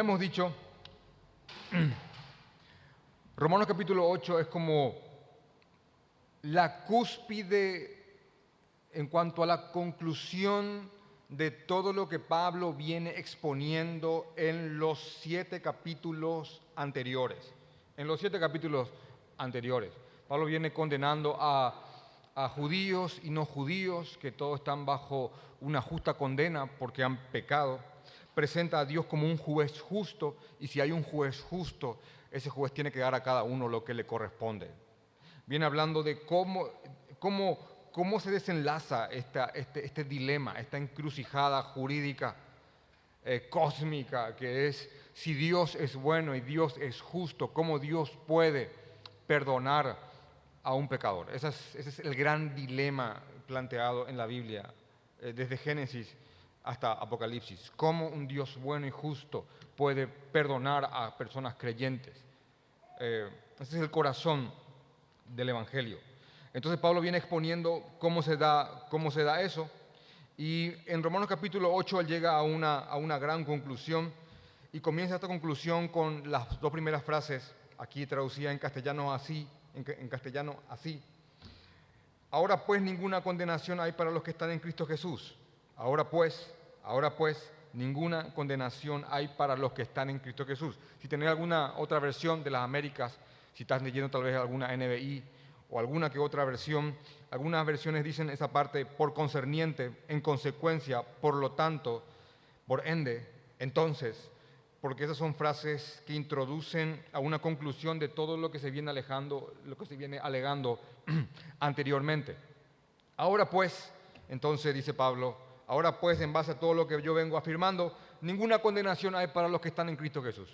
hemos dicho, Romanos capítulo 8 es como la cúspide en cuanto a la conclusión de todo lo que Pablo viene exponiendo en los siete capítulos anteriores. En los siete capítulos anteriores. Pablo viene condenando a judíos y no judíos, que todos están bajo una justa condena porque han pecado. Presenta a Dios como un juez justo y si hay un juez justo, ese juez tiene que dar a cada uno lo que le corresponde. Viene hablando de cómo, cómo, cómo se desenlaza este, este dilema, esta encrucijada jurídica eh, cósmica que es si Dios es bueno y Dios es justo, cómo Dios puede perdonar a un pecador. Ese es, ese es el gran dilema planteado en la Biblia, eh, desde Génesis hasta Apocalipsis. Cómo un Dios bueno y justo puede perdonar a personas creyentes. Eh, ese es el corazón del Evangelio. Entonces Pablo viene exponiendo cómo se da, cómo se da eso. Y en Romanos capítulo 8 él llega a una, a una gran conclusión y comienza esta conclusión con las dos primeras frases, aquí traducida en castellano así, en, en castellano así. Ahora pues ninguna condenación hay para los que están en Cristo Jesús. Ahora pues, ahora pues, ninguna condenación hay para los que están en Cristo Jesús. Si tenés alguna otra versión de las Américas, si estás leyendo tal vez alguna NBI o alguna que otra versión, algunas versiones dicen esa parte por concerniente, en consecuencia, por lo tanto, por ende, entonces, porque esas son frases que introducen a una conclusión de todo lo que se viene alejando, lo que se viene alegando anteriormente. Ahora pues, entonces dice Pablo, ahora pues en base a todo lo que yo vengo afirmando, ninguna condenación hay para los que están en Cristo Jesús.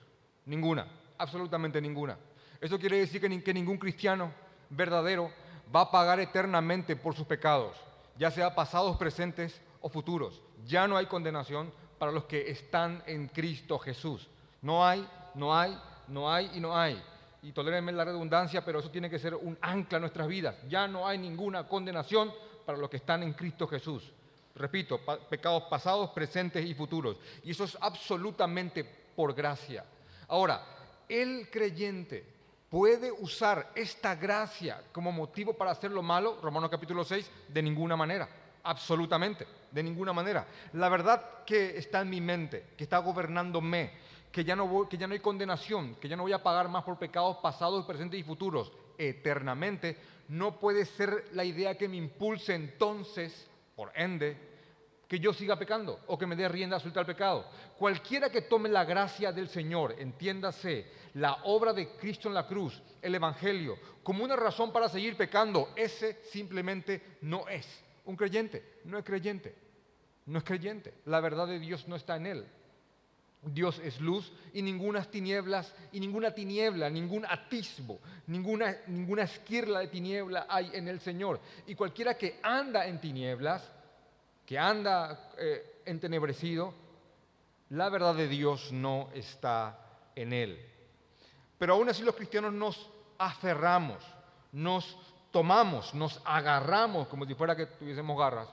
Ninguna, absolutamente ninguna. Eso quiere decir que, ni, que ningún cristiano verdadero va a pagar eternamente por sus pecados, ya sea pasados, presentes o futuros. Ya no hay condenación para los que están en Cristo Jesús. No hay, no hay, no hay y no hay. Y tolérenme la redundancia, pero eso tiene que ser un ancla en nuestras vidas. Ya no hay ninguna condenación para los que están en Cristo Jesús. Repito, pecados pasados, presentes y futuros. Y eso es absolutamente por gracia. Ahora, el creyente puede usar esta gracia como motivo para hacer lo malo, Romanos capítulo 6, de ninguna manera, absolutamente, de ninguna manera. La verdad que está en mi mente, que está gobernándome, que ya no, voy, que ya no hay condenación, que ya no voy a pagar más por pecados pasados, presentes y futuros eternamente, no puede ser la idea que me impulse entonces, por ende, que yo siga pecando o que me dé rienda suelta al pecado. Cualquiera que tome la gracia del Señor, entiéndase, la obra de Cristo en la cruz, el Evangelio, como una razón para seguir pecando, ese simplemente no es un creyente, no es creyente, no es creyente. La verdad de Dios no está en él. Dios es luz y ninguna tinieblas y ninguna tiniebla, ningún atisbo, ninguna, ninguna esquirla de tiniebla hay en el Señor. Y cualquiera que anda en tinieblas, que anda eh, entenebrecido, la verdad de Dios no está en él. Pero aún así los cristianos nos aferramos, nos tomamos, nos agarramos, como si fuera que tuviésemos garras,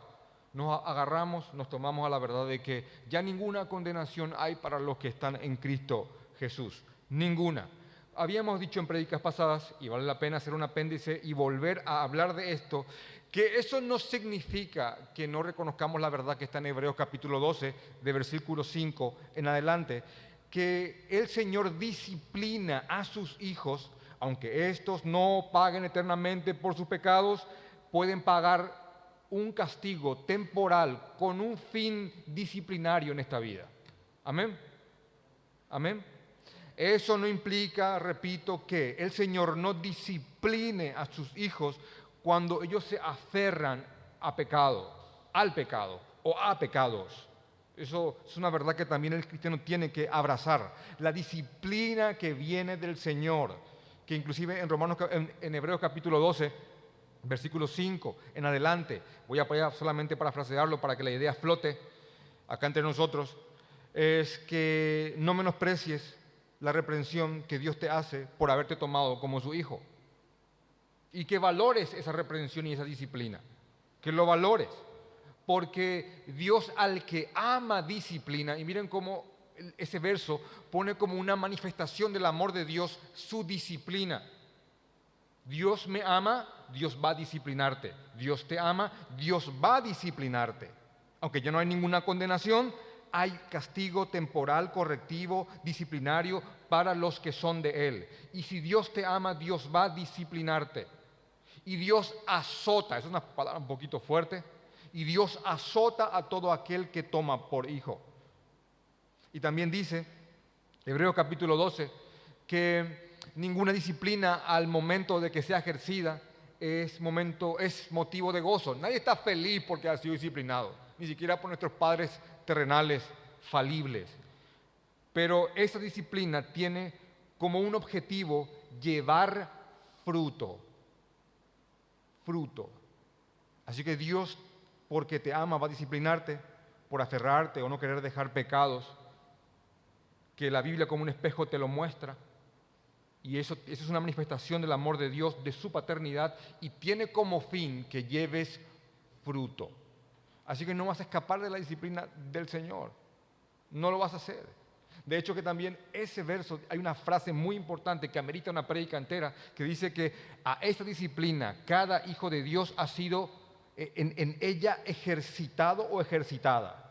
nos agarramos, nos tomamos a la verdad de que ya ninguna condenación hay para los que están en Cristo Jesús. Ninguna. Habíamos dicho en predicas pasadas, y vale la pena hacer un apéndice y volver a hablar de esto, que eso no significa que no reconozcamos la verdad que está en Hebreos capítulo 12, de versículo 5 en adelante, que el Señor disciplina a sus hijos, aunque estos no paguen eternamente por sus pecados, pueden pagar un castigo temporal con un fin disciplinario en esta vida. Amén. Amén. Eso no implica, repito, que el Señor no discipline a sus hijos cuando ellos se aferran a pecado, al pecado o a pecados. Eso es una verdad que también el cristiano tiene que abrazar. La disciplina que viene del Señor, que inclusive en Romanos, en, Hebreos capítulo 12, versículo 5 en adelante, voy a apoyar solamente para frasearlo para que la idea flote acá entre nosotros, es que no menosprecies la reprensión que Dios te hace por haberte tomado como su hijo. Y que valores esa reprensión y esa disciplina, que lo valores, porque Dios al que ama disciplina, y miren cómo ese verso pone como una manifestación del amor de Dios su disciplina. Dios me ama, Dios va a disciplinarte. Dios te ama, Dios va a disciplinarte. Aunque ya no hay ninguna condenación, hay castigo temporal, correctivo, disciplinario para los que son de Él. Y si Dios te ama, Dios va a disciplinarte. Y Dios azota, es una palabra un poquito fuerte, y Dios azota a todo aquel que toma por hijo. Y también dice, Hebreo capítulo 12, que ninguna disciplina al momento de que sea ejercida es, momento, es motivo de gozo. Nadie está feliz porque ha sido disciplinado, ni siquiera por nuestros padres terrenales falibles. Pero esa disciplina tiene como un objetivo llevar fruto. Fruto. Así que Dios, porque te ama, va a disciplinarte por aferrarte o no querer dejar pecados, que la Biblia como un espejo te lo muestra. Y eso, es una manifestación del amor de Dios, de su paternidad, y tiene como fin que lleves fruto. Así que no vas a escapar de la disciplina del Señor. No lo vas a hacer. De hecho que también ese verso, hay una frase muy importante que amerita una prédica entera, que dice que a esta disciplina cada hijo de Dios ha sido eh, en ella ejercitado o ejercitada.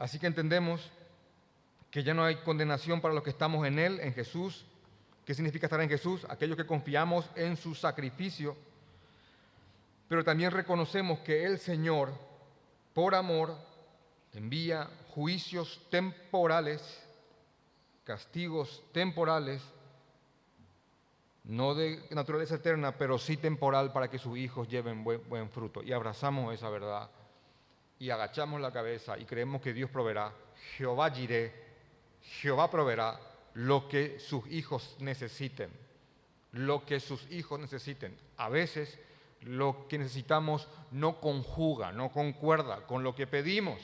Así que entendemos que ya no hay condenación para los que estamos en Él, en Jesús. ¿Qué significa estar en Jesús? Aquellos que confiamos en su sacrificio. Pero también reconocemos que el Señor, por amor, envía juicios temporales, castigos temporales, no de naturaleza eterna, pero sí temporal para que sus hijos lleven buen, fruto. Y abrazamos esa verdad y agachamos la cabeza y creemos que Dios proveerá. Jehová diré, Jehová proveerá lo que sus hijos necesiten, lo que sus hijos necesiten. A veces lo que necesitamos no conjuga, no concuerda con lo que pedimos,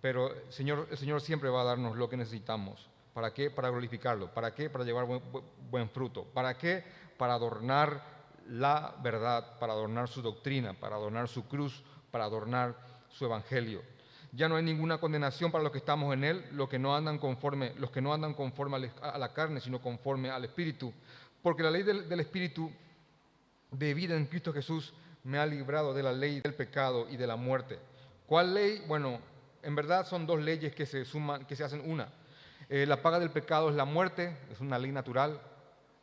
pero el Señor, el Señor siempre va a darnos lo que necesitamos. ¿Para qué? Para glorificarlo. ¿Para qué? Para llevar buen, buen fruto. ¿Para qué? Para adornar la verdad, para adornar su doctrina, para adornar su cruz, para adornar su evangelio. Ya no hay ninguna condenación para los que estamos en él, los que no andan conforme, los que no andan conforme a la carne, sino conforme al espíritu, porque la ley del, espíritu de vida en Cristo Jesús me ha librado de la ley del pecado y de la muerte. ¿Cuál ley? Bueno, en verdad son dos leyes que se suman, que se hacen una. Eh, la paga del pecado es la muerte, es una ley natural.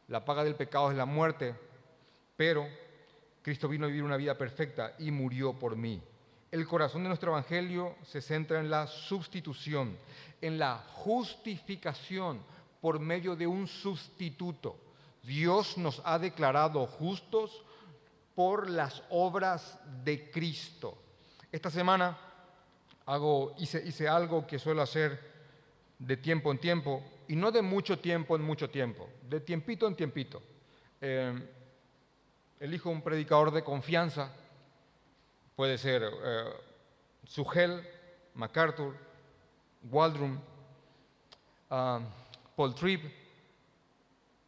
La paga del pecado es la muerte, pero Cristo vino a vivir una vida perfecta y murió por mí. El corazón de nuestro Evangelio se centra en la sustitución, en la justificación por medio de un sustituto. Dios nos ha declarado justos por las obras de Cristo. Esta semana hago, hice, hice algo que suelo hacer de tiempo en tiempo, y no de mucho tiempo en mucho tiempo, de tiempito en tiempito. Eh, elijo un predicador de confianza, puede ser eh, Sugel, MacArthur, Waldrum, uh, Paul Tripp,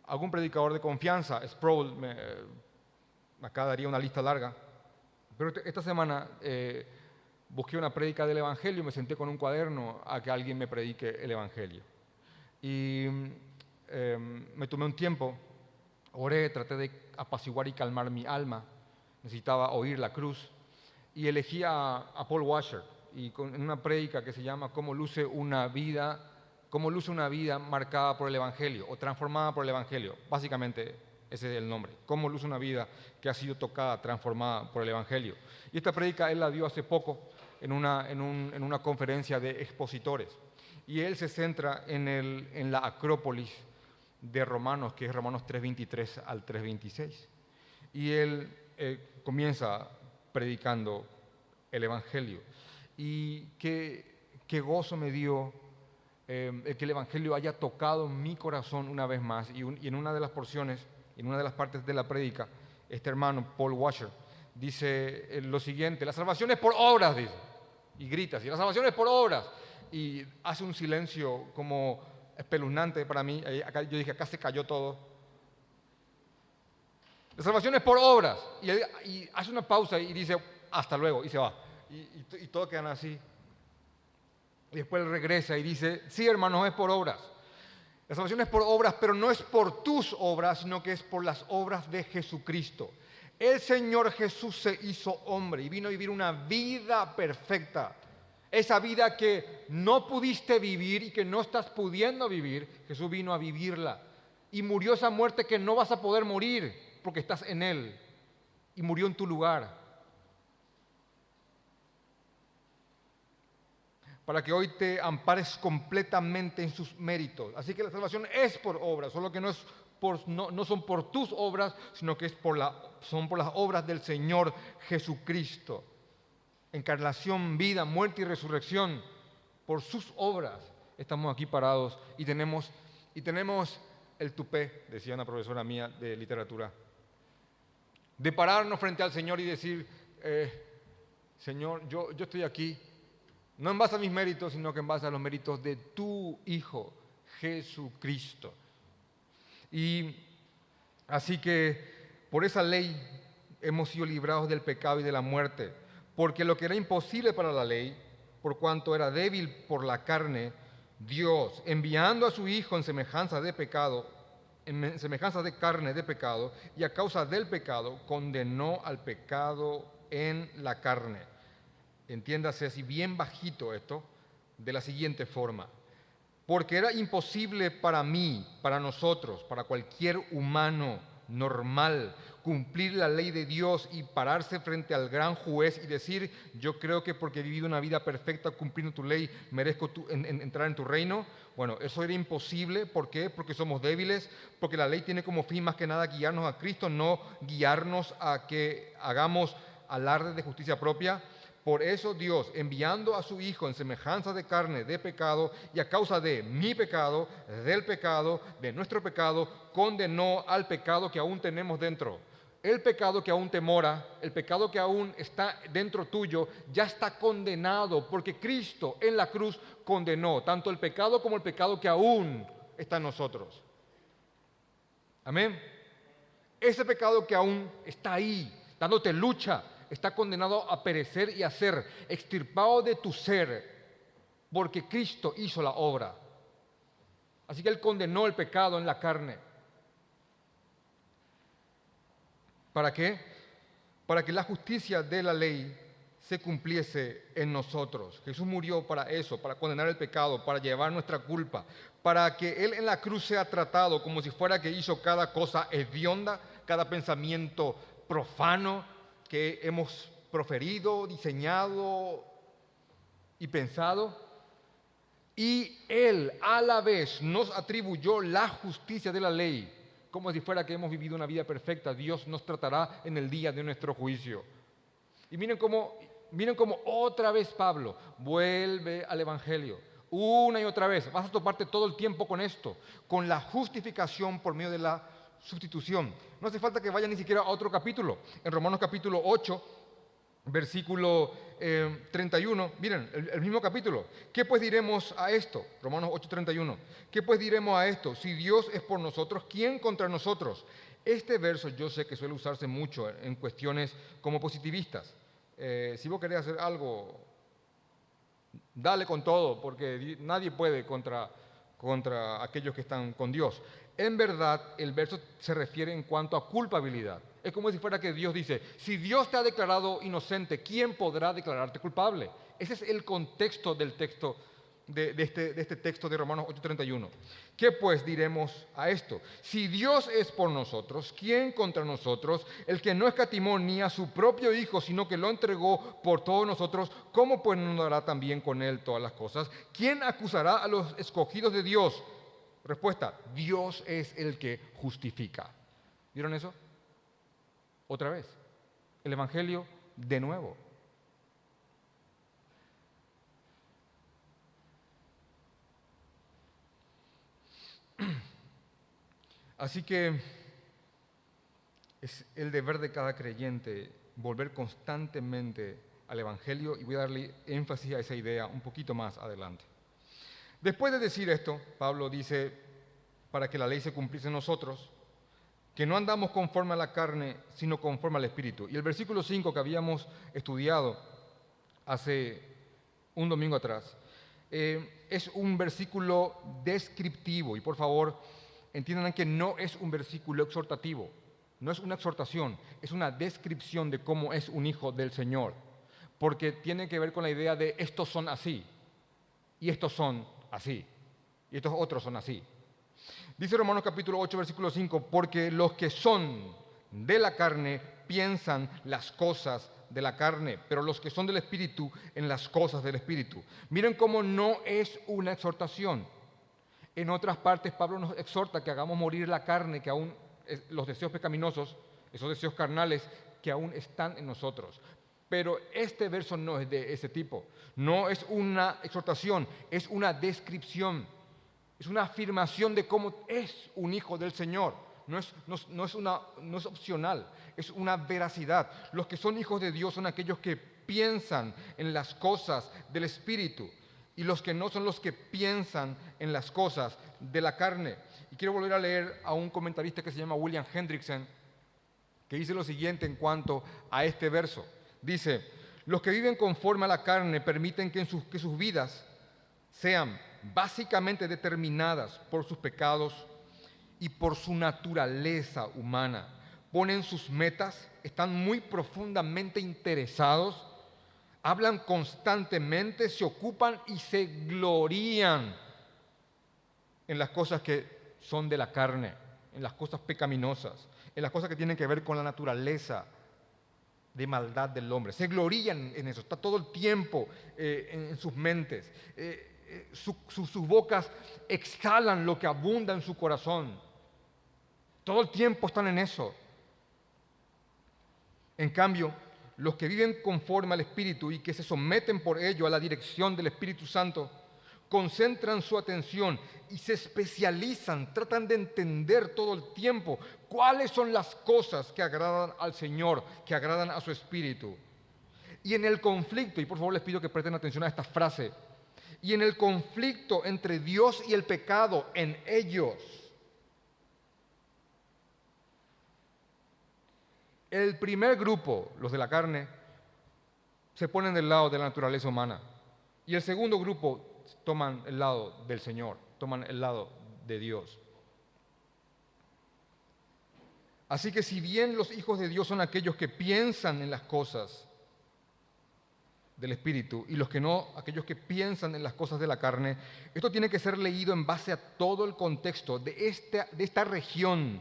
algún predicador de confianza, Sproul, me, acá daría una lista larga, pero esta semana eh, busqué una prédica del Evangelio y me senté con un cuaderno a que alguien me predique el Evangelio. Y eh, me tomé un tiempo, oré, traté de apaciguar y calmar mi alma, necesitaba oír la cruz y elegí a, Paul Washer y con, una prédica que se llama Cómo luce una vida, cómo luce una vida marcada por el Evangelio o transformada por el Evangelio. Básicamente ese es el nombre. Cómo luce una vida que ha sido tocada, transformada por el Evangelio. Y esta prédica él la dio hace poco en una, en un, en una conferencia de expositores. Y él se centra en, el, en la Acrópolis de Romanos, que es Romanos 3.23 al 3.26. Y él eh, comienza predicando el Evangelio. Y qué, qué gozo me dio eh, que el Evangelio haya tocado mi corazón una vez más. Y, un, y, en una de las porciones, en una de las partes de la prédica, este hermano, Paul Washer, dice eh, lo siguiente, la salvación es por obras, dice. Y grita así, la salvación es por obras. Y hace un silencio como espeluznante para mí. Acá, yo dije, acá se cayó todo. La salvación es por obras. Y, hace una pausa y dice, hasta luego, y se va. Y, y, y todos quedan así. Y después él regresa y dice, sí hermanos, es por obras. La salvación es por obras, pero no es por tus obras, sino que es por las obras de Jesucristo. El Señor Jesús se hizo hombre y vino a vivir una vida perfecta. Esa vida que no pudiste vivir y que no estás pudiendo vivir, Jesús vino a vivirla. Y murió esa muerte que no vas a poder morir porque estás en Él. Y murió en tu lugar. para que hoy te ampares completamente en sus méritos. Así que la salvación es por obras, solo que no, es por, no, no son por tus obras, sino que es por la, son por las obras del Señor Jesucristo. Encarnación, vida, muerte y resurrección, por sus obras estamos aquí parados y tenemos, y tenemos el tupé, decía una profesora mía de literatura, de pararnos frente al Señor y decir, eh, Señor, yo, yo estoy aquí no en base a mis méritos, sino que en base a los méritos de tu Hijo, Jesucristo. Y así que por esa ley hemos sido librados del pecado y de la muerte, porque lo que era imposible para la ley, por cuanto era débil por la carne, Dios, enviando a su Hijo en semejanza de pecado, en semejanza de carne de pecado, y a causa del pecado, condenó al pecado en la carne entiéndase así bien bajito esto, de la siguiente forma. Porque era imposible para mí, para nosotros, para cualquier humano normal, cumplir la ley de Dios y pararse frente al gran juez y decir, yo creo que porque he vivido una vida perfecta cumpliendo tu ley, merezco entrar en tu reino. Bueno, eso era imposible. ¿Por qué? Porque somos débiles, porque la ley tiene como fin más que nada guiarnos a Cristo, no guiarnos a que hagamos alarde de justicia propia. Por eso Dios, enviando a su Hijo en semejanza de carne de pecado y a causa de mi pecado, del pecado, de nuestro pecado, condenó al pecado que aún tenemos dentro. El pecado que aún te mora, el pecado que aún está dentro tuyo, ya está condenado porque Cristo en la cruz condenó tanto el pecado como el pecado que aún está en nosotros. Amén. Ese pecado que aún está ahí, dándote lucha, está condenado a perecer y a ser extirpado de tu ser, porque Cristo hizo la obra. Así que Él condenó el pecado en la carne. ¿Para qué? Para que la justicia de la ley se cumpliese en nosotros. Jesús murió para eso, para condenar el pecado, para llevar nuestra culpa, para que Él en la cruz sea tratado como si fuera que hizo cada cosa hedionda, cada pensamiento profano, que hemos proferido, diseñado y pensado. Y Él a la vez nos atribuyó la justicia de la ley, como si fuera que hemos vivido una vida perfecta. Dios nos tratará en el día de nuestro juicio. Y miren cómo, miren cómo otra vez Pablo vuelve al Evangelio. Una y otra vez. Vas a toparte todo el tiempo con esto, con la justificación por medio de la sustitución. No hace falta que vaya ni siquiera a otro capítulo. En Romanos capítulo 8, versículo 31, eh, miren, el, mismo capítulo. ¿Qué pues diremos a esto? Romanos 8, 31. ¿Qué pues diremos a esto? Si Dios es por nosotros, ¿quién contra nosotros? Este verso yo sé que suele usarse mucho en cuestiones como positivistas. Eh, si vos querés hacer algo, dale con todo, porque nadie puede contra, contra aquellos que están con Dios. En verdad, el verso se refiere en cuanto a culpabilidad. Es como si fuera que Dios dice, si Dios te ha declarado inocente, ¿quién podrá declararte culpable? Ese es el contexto del texto de, este, este, texto de Romanos 8:31. ¿Qué pues diremos a esto? Si Dios es por nosotros, ¿quién contra nosotros? El que no escatimó ni a su propio Hijo, sino que lo entregó por todos nosotros, ¿cómo pues no dará también con él todas las cosas? ¿Quién acusará a los escogidos de Dios? Respuesta, Dios es el que justifica. ¿Vieron eso? Otra vez, el Evangelio de nuevo. Así que es el deber de cada creyente volver constantemente al Evangelio y voy a darle énfasis a esa idea un poquito más adelante. Después de decir esto, Pablo dice, para que la ley se cumpliese en nosotros, que no andamos conforme a la carne, sino conforme al Espíritu. Y el versículo 5 que habíamos estudiado hace un domingo atrás, eh, es un versículo descriptivo. Y por favor, entiendan que no es un versículo exhortativo, no es una exhortación, es una descripción de cómo es un hijo del Señor. Porque tiene que ver con la idea de estos son así, y estos son así, y estos otros son así. Dice Romanos capítulo 8, versículo 5, porque los que son de la carne piensan las cosas de la carne, pero los que son del Espíritu en las cosas del Espíritu. Miren cómo no es una exhortación. En otras partes Pablo nos exhorta que hagamos morir la carne, que aún los deseos pecaminosos, esos deseos carnales que aún están en nosotros. Pero este verso no es de ese tipo. No es una exhortación, es una descripción es una afirmación de cómo es un hijo del Señor. No es, no, es una, no es opcional, es una veracidad. Los que son hijos de Dios son aquellos que piensan en las cosas del Espíritu y los que no son los que piensan en las cosas de la carne. Y quiero volver a leer a un comentarista que se llama William Hendrickson, que dice lo siguiente en cuanto a este verso. Dice, los que viven conforme a la carne permiten que, sus, que sus vidas sean básicamente determinadas por sus pecados y por su naturaleza humana. Ponen sus metas, están muy profundamente interesados, hablan constantemente, se ocupan y se glorían en las cosas que son de la carne, en las cosas pecaminosas, en las cosas que tienen que ver con la naturaleza de maldad del hombre. Se glorían en eso, está todo el tiempo eh, en, sus mentes. Eh, sus bocas exhalan lo que abunda en su corazón. Todo el tiempo están en eso. En cambio, los que viven conforme al Espíritu y que se someten por ello a la dirección del Espíritu Santo, concentran su atención y se especializan, tratan de entender todo el tiempo cuáles son las cosas que agradan al Señor, que agradan a su Espíritu. Y en el conflicto, y por favor les pido que presten atención a esta frase, y en el conflicto entre Dios y el pecado en ellos. El primer grupo, los de la carne, se ponen del lado de la naturaleza humana. Y el segundo grupo toman el lado del Señor, toman el lado de Dios. Así que si bien los hijos de Dios son aquellos que piensan en las cosas del Espíritu y los que no, aquellos que piensan en las cosas de la carne. Esto tiene que ser leído en base a todo el contexto de esta, de esta región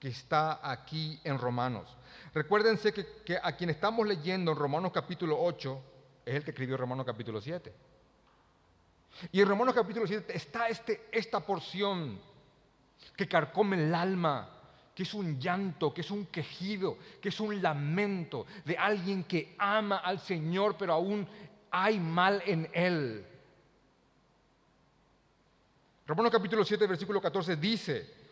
que está aquí en Romanos. Recuérdense que, que, a quien estamos leyendo en Romanos capítulo 8 es el que escribió Romanos capítulo 7. Y en Romanos capítulo 7 está este, esta porción que carcome el alma, que es un llanto, que es un quejido, que es un lamento de alguien que ama al Señor, pero aún hay mal en él. Romanos capítulo 7, versículo 14 dice,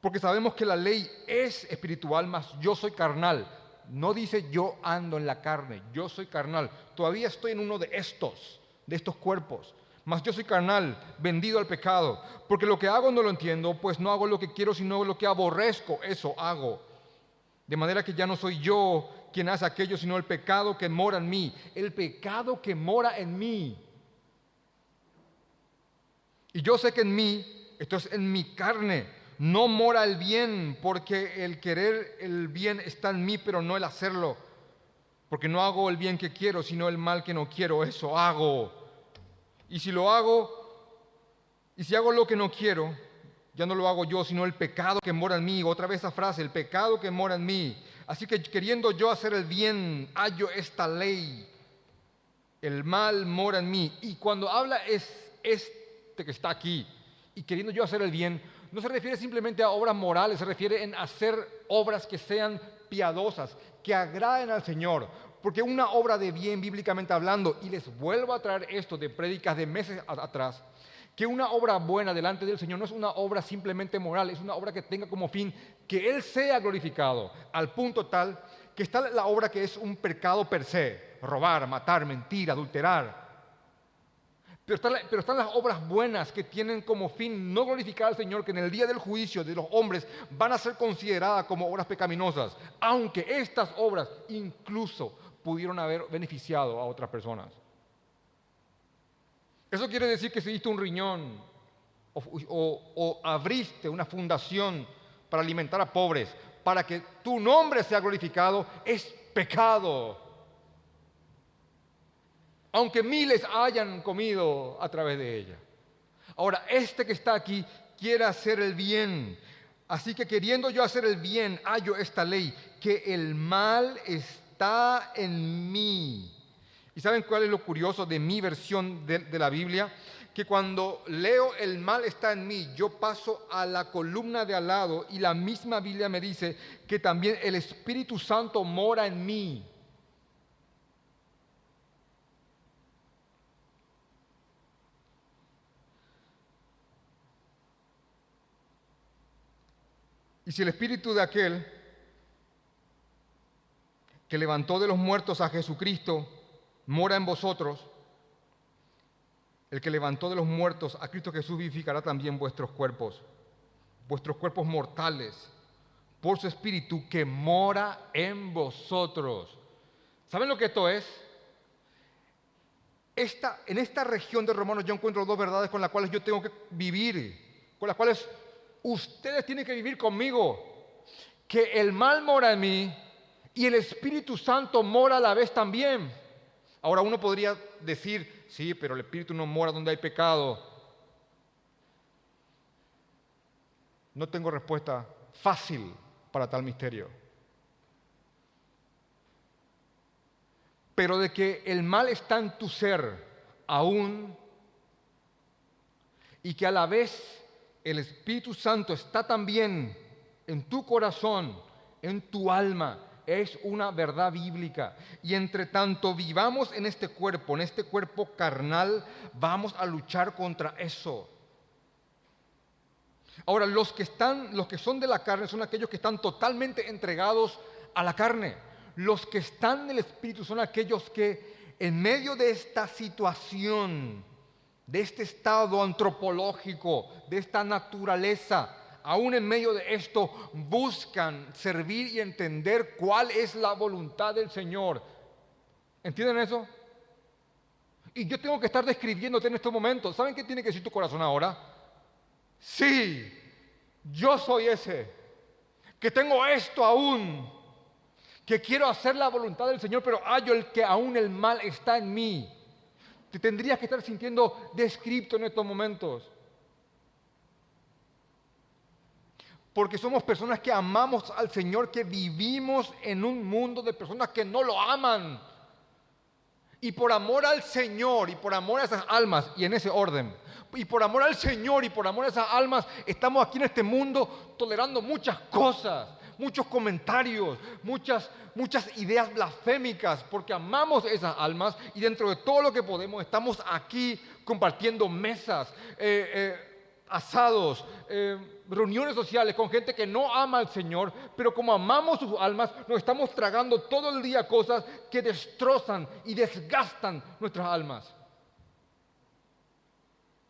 porque sabemos que la ley es espiritual, mas yo soy carnal. No dice yo ando en la carne, yo soy carnal. Todavía estoy en uno de estos, de estos cuerpos. Mas yo soy carnal, vendido al pecado, porque lo que hago no lo entiendo, pues no hago lo que quiero, sino lo que aborrezco, eso hago. De manera que ya no soy yo quien hace aquello, sino el pecado que mora en mí, el pecado que mora en mí. Y yo sé que en mí, esto es en mi carne, no mora el bien, porque el querer el bien está en mí, pero no el hacerlo. Porque no hago el bien que quiero, sino el mal que no quiero, eso hago. Y si lo hago, y si hago lo que no quiero, ya no lo hago yo, sino el pecado que mora en mí. Otra vez esa frase, el pecado que mora en mí. Así que queriendo yo hacer el bien, hallo esta ley. El mal mora en mí. Y cuando habla es este que está aquí, y queriendo yo hacer el bien, no se refiere simplemente a obras morales, se refiere en hacer obras que sean piadosas, que agraden al Señor. Porque una obra de bien bíblicamente hablando, y les vuelvo a traer esto de prédicas de meses atrás, que una obra buena delante del Señor no es una obra simplemente moral, es una obra que tenga como fin que Él sea glorificado, al punto tal que está la obra que es un pecado per se, robar, matar, mentir, adulterar. Pero pero están las obras buenas que tienen como fin no glorificar al Señor, que en el día del juicio de los hombres van a ser consideradas como obras pecaminosas, aunque estas obras incluso pudieron haber beneficiado a otras personas. Eso quiere decir que si diste un riñón o, o- abriste una fundación para alimentar a pobres, para que tu nombre sea glorificado, es pecado. Aunque miles hayan comido a través de ella. Ahora, este que está aquí quiere hacer el bien. Así que queriendo yo hacer el bien, hallo esta ley, que el mal está en mí. ¿Y saben cuál es lo curioso de mi versión de, de la Biblia? Que cuando leo el mal está en mí, yo paso a la columna de al lado y la misma Biblia me dice que también el Espíritu Santo mora en mí. Y si el espíritu de aquel que levantó de los muertos a Jesucristo mora en vosotros, el que levantó de los muertos a Cristo Jesús vivificará también vuestros cuerpos, vuestros cuerpos mortales, por su espíritu que mora en vosotros. ¿Saben lo que esto es? Esta, en esta región de Romanos yo encuentro dos verdades con las cuales yo tengo que vivir, con las cuales ustedes tienen que vivir conmigo. Que el mal mora en mí y el Espíritu Santo mora a la vez también. Ahora uno podría decir, sí, pero el Espíritu no mora donde hay pecado. No tengo respuesta fácil para tal misterio. Pero de que el mal está en tu ser aún y que a la vez el Espíritu Santo está también en tu corazón, en tu alma, es una verdad bíblica. Y entre tanto vivamos en este cuerpo, en este cuerpo carnal, vamos a luchar contra eso. Ahora, los que están, los que son de la carne son aquellos que están totalmente entregados a la carne. Los que están del Espíritu son aquellos que en medio de esta situación, de este estado antropológico, de esta naturaleza, aún en medio de esto, buscan servir y entender cuál es la voluntad del Señor. ¿Entienden eso? Y yo tengo que estar describiéndote en estos momentos. ¿Saben qué tiene que decir tu corazón ahora? Sí, yo soy ese, que tengo esto aún, que quiero hacer la voluntad del Señor, pero hallo el que aún el mal está en mí. Te tendrías que estar sintiendo descripto en estos momentos. Porque somos personas que amamos al Señor, que vivimos en un mundo de personas que no lo aman. Y por amor al Señor y por amor a esas almas, y en ese orden, y por amor al Señor y por amor a esas almas, estamos aquí en este mundo tolerando muchas cosas, muchos comentarios, muchas, muchas ideas blasfémicas, porque amamos esas almas y dentro de todo lo que podemos estamos aquí compartiendo mesas, eh, eh, asados, eh, reuniones sociales con gente que no ama al Señor, pero como amamos sus almas, nos estamos tragando todo el día cosas que destrozan y desgastan nuestras almas.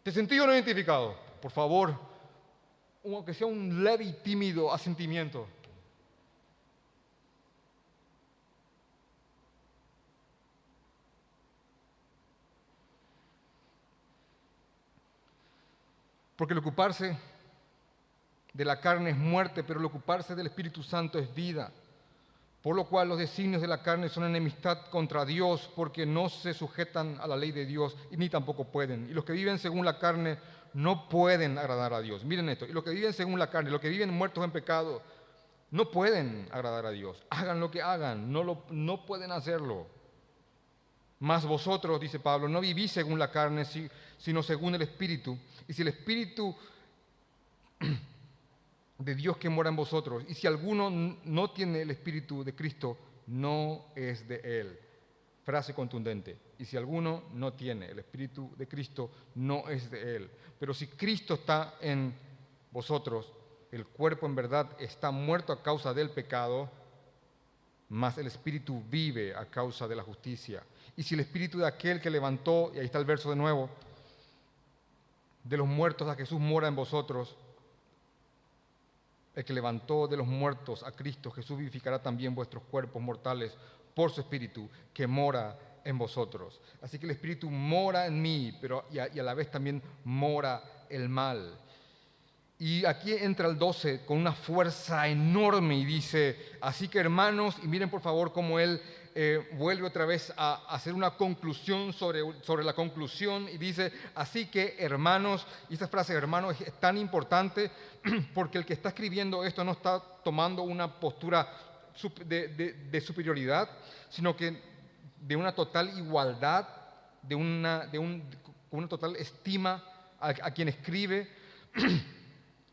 ¿Te sentí o no identificado? Por favor, aunque sea un leve y tímido asentimiento. Porque el ocuparse de la carne es muerte, pero el ocuparse del Espíritu Santo es vida. Por lo cual los designios de la carne son enemistad contra Dios, porque no se sujetan a la ley de Dios y ni tampoco pueden. Y los que viven según la carne no pueden agradar a Dios. Miren esto, y los que viven según la carne, los que viven muertos en pecado, no pueden agradar a Dios. Hagan lo que hagan, no, lo, no pueden hacerlo. Mas vosotros, dice Pablo, no vivís según la carne, sino según el Espíritu. Y si el Espíritu de Dios que mora en vosotros, y si alguno no tiene el Espíritu de Cristo, no es de Él. Frase contundente. Y si alguno no tiene el Espíritu de Cristo, no es de Él. Pero si Cristo está en vosotros, el cuerpo en verdad está muerto a causa del pecado, mas el Espíritu vive a causa de la justicia. Y si el Espíritu de aquel que levantó, y ahí está el verso de nuevo, de los muertos a Jesús mora en vosotros, el que levantó de los muertos a Cristo, Jesús vivificará también vuestros cuerpos mortales por su Espíritu que mora en vosotros. Así que el Espíritu mora en mí, pero y a, a la vez también mora el mal. Y aquí entra el 12 con una fuerza enorme y dice, así que hermanos, y miren por favor cómo él eh, vuelve otra vez a hacer una conclusión sobre, sobre la conclusión y dice, así que hermanos, y esta frase hermanos es tan importante porque el que está escribiendo esto no está tomando una postura de, de, superioridad, sino que de una total igualdad, de una, de un, una total estima a quien escribe.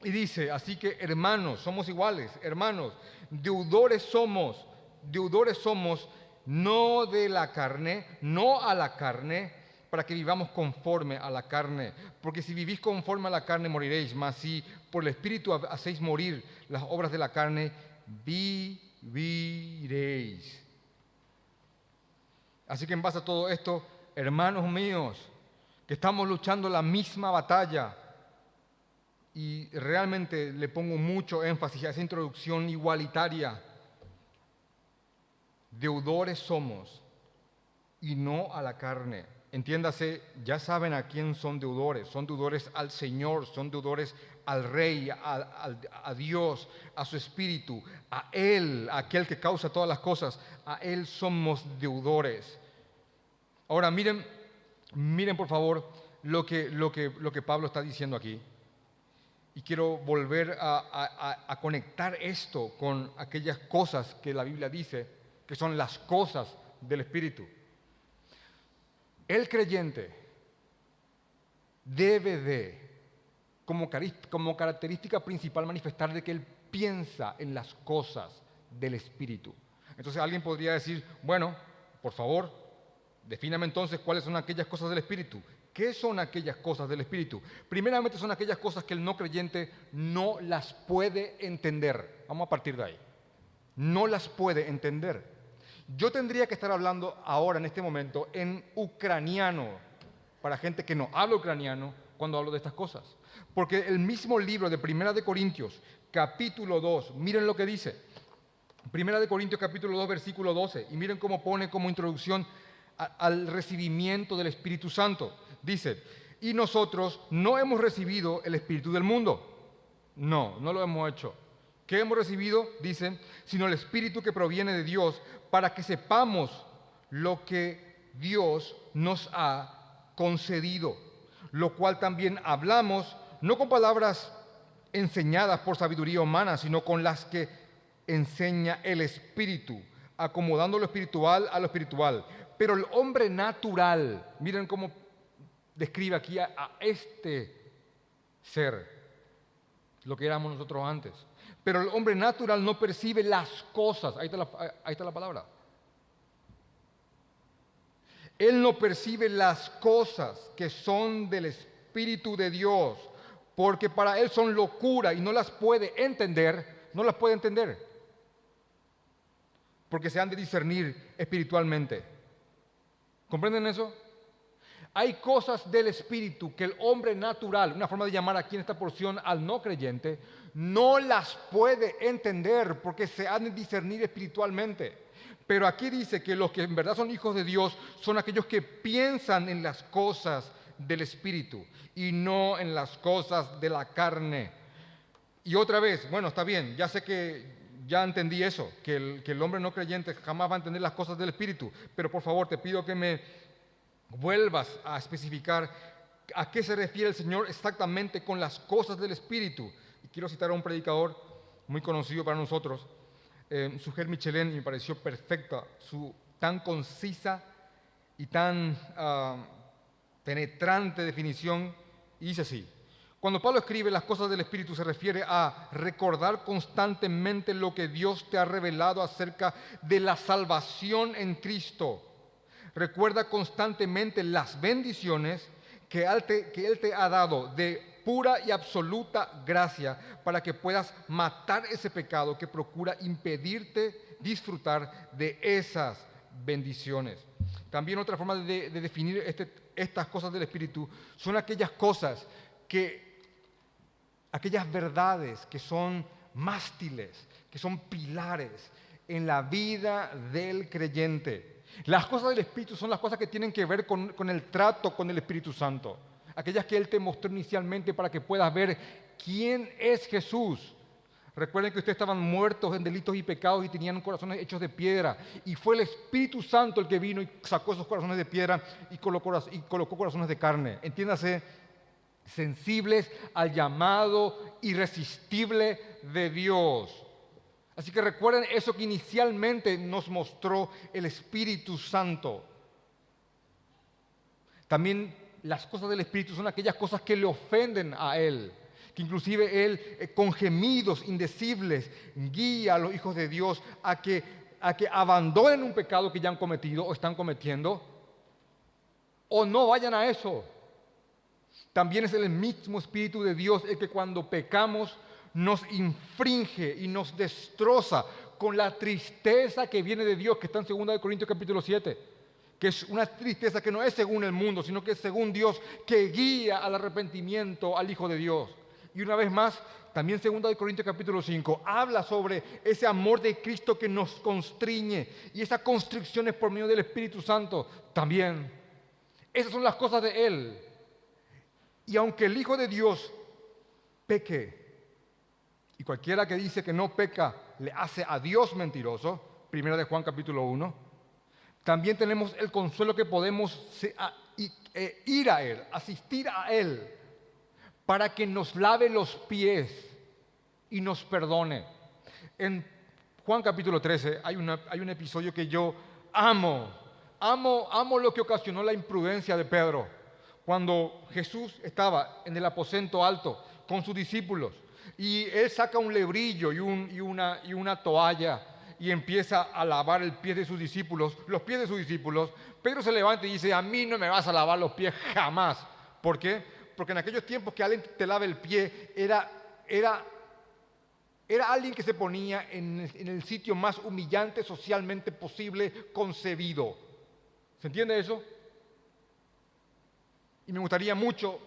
Y dice, así que hermanos, somos iguales, hermanos, deudores somos, deudores somos no de la carne, no a la carne, para que vivamos conforme a la carne. Porque si vivís conforme a la carne moriréis, mas si por el Espíritu hacéis morir las obras de la carne, viviréis. Así que en base a todo esto, hermanos míos, que estamos luchando la misma batalla, y realmente le pongo mucho énfasis a esa introducción igualitaria. Deudores somos y no a la carne. Entiéndase, ya saben a quién son deudores. Son deudores al Señor, son deudores al Rey, a, Dios, a su Espíritu, a Él, aquel que causa todas las cosas. A Él somos deudores. Ahora miren, miren por favor lo que, lo que, lo que Pablo está diciendo aquí. Y quiero volver a, conectar esto con aquellas cosas que la Biblia dice, que son las cosas del Espíritu. El creyente debe de, como, característica principal, manifestar de que él piensa en las cosas del Espíritu. Entonces alguien podría decir, bueno, por favor, defíname entonces cuáles son aquellas cosas del Espíritu. ¿Qué son aquellas cosas del Espíritu? Primeramente son aquellas cosas que el no creyente no las puede entender. Vamos a partir de ahí. No las puede entender. Yo tendría que estar hablando ahora, en este momento, en ucraniano, para gente que no habla ucraniano cuando hablo de estas cosas. Porque el mismo libro de Primera de Corintios, capítulo 2, miren lo que dice. Primera de Corintios, capítulo 2, versículo 12. Y miren cómo pone como introducción al recibimiento del Espíritu Santo. Dice, y nosotros no hemos recibido el Espíritu del mundo. No, no lo hemos hecho. ¿Qué hemos recibido? Dice, sino el Espíritu que proviene de Dios para que sepamos lo que Dios nos ha concedido, lo cual también hablamos, no con palabras enseñadas por sabiduría humana, sino con las que enseña el Espíritu, acomodando lo espiritual a lo espiritual. Pero el hombre natural, miren cómo describe aquí a, a, este ser, lo que éramos nosotros antes. Pero el hombre natural no percibe las cosas, ahí está la, palabra. Él no percibe las cosas que son del Espíritu de Dios, porque para él son locura y no las puede entender, no las puede entender, porque se han de discernir espiritualmente. ¿Comprenden eso? Hay cosas del espíritu que el hombre natural, una forma de llamar aquí en esta porción al no creyente, no las puede entender porque se han de discernir espiritualmente. Pero aquí dice que los que en verdad son hijos de Dios son aquellos que piensan en las cosas del espíritu y no en las cosas de la carne. Y otra vez, bueno, está bien, ya sé que ya entendí eso, que el, que el hombre no creyente jamás va a entender las cosas del espíritu, pero por favor te pido que me vuelvas a especificar a qué se refiere el Señor exactamente con las cosas del Espíritu. Y quiero citar a un predicador muy conocido para nosotros, eh, Suger Michelin, y me pareció perfecta, su tan concisa y tan uh, penetrante definición, y dice así. Cuando Pablo escribe las cosas del Espíritu se refiere a recordar constantemente lo que Dios te ha revelado acerca de la salvación en Cristo Recuerda constantemente las bendiciones que él, te, ha dado de pura y absoluta gracia para que puedas matar ese pecado que procura impedirte disfrutar de esas bendiciones. También otra forma de, de definir este, estas cosas del Espíritu son aquellas cosas que aquellas verdades que son mástiles, que son pilares en la vida del creyente. Las cosas del Espíritu son las cosas que tienen que ver con, el trato con el Espíritu Santo. Aquellas que Él te mostró inicialmente para que puedas ver quién es Jesús. Recuerden que ustedes estaban muertos en delitos y pecados y tenían corazones hechos de piedra. Y fue el Espíritu Santo el que vino y sacó esos corazones de piedra y colocó corazones de carne. Entiéndase, sensibles al llamado irresistible de Dios. Así que recuerden eso que inicialmente nos mostró el Espíritu Santo. También las cosas del Espíritu son aquellas cosas que le ofenden a Él que inclusive Él eh, con gemidos indecibles guía a los hijos de Dios a que, a que abandonen un pecado que ya han cometido o están cometiendo, o no vayan a eso. También es el mismo Espíritu de Dios el que cuando pecamos nos infringe y nos destroza con la tristeza que viene de Dios, que está en 2 Corintios capítulo 7, que es una tristeza que no es según el mundo, sino que es según Dios, que guía al arrepentimiento al Hijo de Dios. Y una vez más, también 2 Corintios capítulo 5 habla sobre ese amor de Cristo que nos constriñe y esa constricción es por medio del Espíritu Santo también. Esas son las cosas de Él. Y aunque el Hijo de Dios peque, y cualquiera que dice que no peca le hace a Dios mentiroso, primera de Juan capítulo 1, también tenemos el consuelo que podemos eh, ir a Él, asistir a Él para que nos lave los pies y nos perdone. En Juan capítulo 13 hay, hay un episodio que yo amo, amo, amo lo que ocasionó la imprudencia de Pedro. Cuando Jesús estaba en el aposento alto con sus discípulos y él saca un lebrillo y, una, toalla y empieza a lavar el pie de sus discípulos, los pies de sus discípulos, Pedro se levanta y dice, a mí no me vas a lavar los pies jamás. ¿Por qué? porque en aquellos tiempos que alguien te lave el pie era alguien que se ponía en, en el sitio más humillante socialmente posible concebido. ¿Se entiende eso? Y me gustaría mucho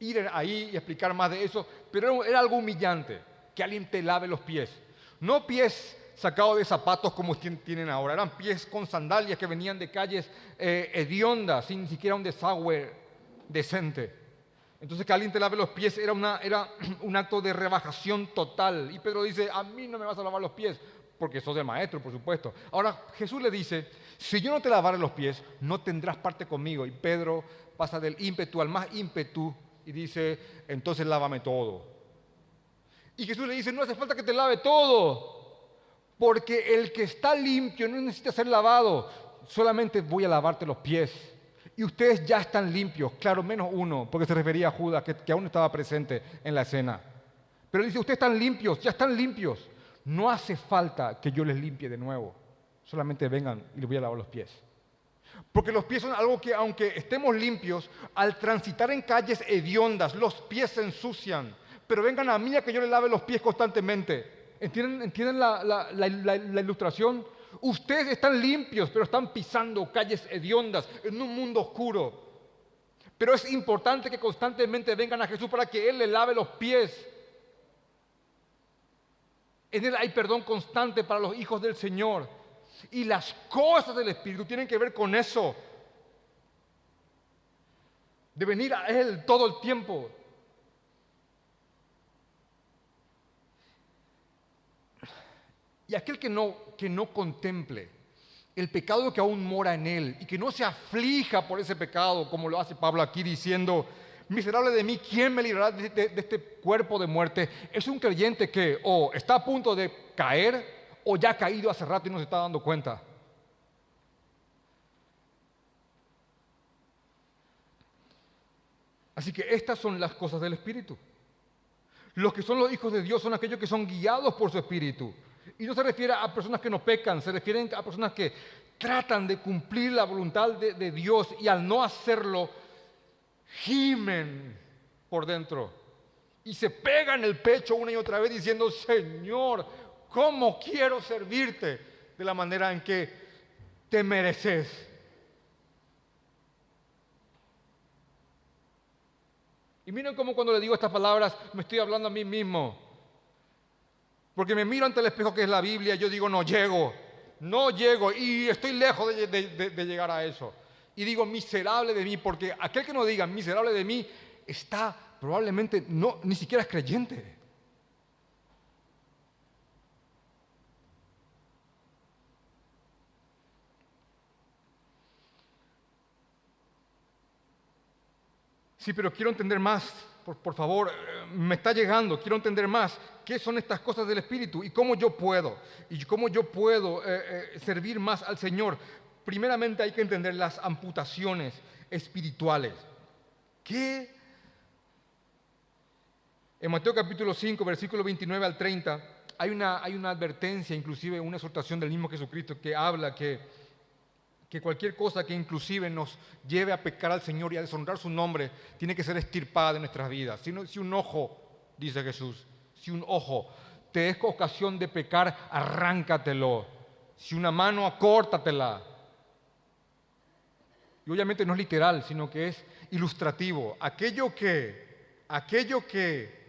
ir ahí y explicar más de eso, pero era algo humillante que alguien te lave los pies. No pies sacados de zapatos como tienen ahora, eran pies con sandalias que venían de calles eh, hediondas, sin siquiera un desagüe decente. Entonces que alguien te lave los pies era, una, era un acto de rebajación total. Y Pedro dice, a mí no me vas a lavar los pies, porque sos el maestro, por supuesto. Ahora Jesús le dice, si yo no te lavare los pies, no tendrás parte conmigo. Y Pedro pasa del ímpetu al más ímpetu y dice, entonces lávame todo. Y Jesús le dice, no hace falta que te lave todo, porque el que está limpio no necesita ser lavado, solamente voy a lavarte los pies y ustedes ya están limpios, claro, menos uno, porque se refería a Judas, que, aún estaba presente en la escena. Pero dice, ustedes están limpios, ya están limpios. No hace falta que yo les limpie de nuevo, solamente vengan y les voy a lavar los pies. Porque los pies son algo que, aunque estemos limpios, al transitar en calles hediondas, los pies se ensucian. Pero vengan a mí a que yo les lave los pies constantemente. ¿Entienden, ¿entienden la ilustración? Ustedes están limpios, pero están pisando calles hediondas en un mundo oscuro. Pero es importante que constantemente vengan a Jesús para que Él le lave los pies. En Él hay perdón constante para los hijos del Señor. Y las cosas del Espíritu tienen que ver con eso. De venir a Él todo el tiempo. Y aquel que no, que no contemple el pecado que aún mora en él y que no se aflija por ese pecado, como lo hace Pablo aquí diciendo, miserable de mí, ¿quién me librará de, este cuerpo de muerte? Es un creyente que o está a punto de caer o ya ha caído hace rato y no se está dando cuenta. Así que estas son las cosas del Espíritu. Los que son los hijos de Dios son aquellos que son guiados por su Espíritu. Y no se refiere a personas que no pecan, se refieren a personas que tratan de cumplir la voluntad de, Dios y al no hacerlo, gimen por dentro y se pegan el pecho una y otra vez diciendo, Señor, ¿cómo quiero servirte de la manera en que te mereces? Y miren cómo cuando le digo estas palabras me estoy hablando a mí mismo. Porque me miro ante el espejo que es la Biblia y yo digo, no llego, no llego y estoy lejos de, llegar a eso. Y digo, miserable de mí, porque aquel que no diga miserable de mí está probablemente no, ni siquiera creyente. Sí, pero quiero entender más. Por, favor, eh, me está llegando, quiero entender más. ¿Qué son estas cosas del Espíritu? ¿Y cómo yo puedo? ¿Y cómo yo puedo eh, eh, servir más al Señor? Primeramente hay que entender las amputaciones espirituales. ¿Qué? En Mateo capítulo 5, versículo 29 al 30, hay una, hay una advertencia, inclusive una exhortación del mismo Jesucristo que habla que que cualquier cosa que inclusive nos lleve a pecar al Señor y a deshonrar su nombre tiene que ser estirpada de nuestras vidas. Si, si un ojo, dice Jesús, si un ojo te es ocasión de pecar, arráncatelo. Si una mano, acórtatela. Y obviamente no es literal, sino que es ilustrativo. Aquello que, aquello que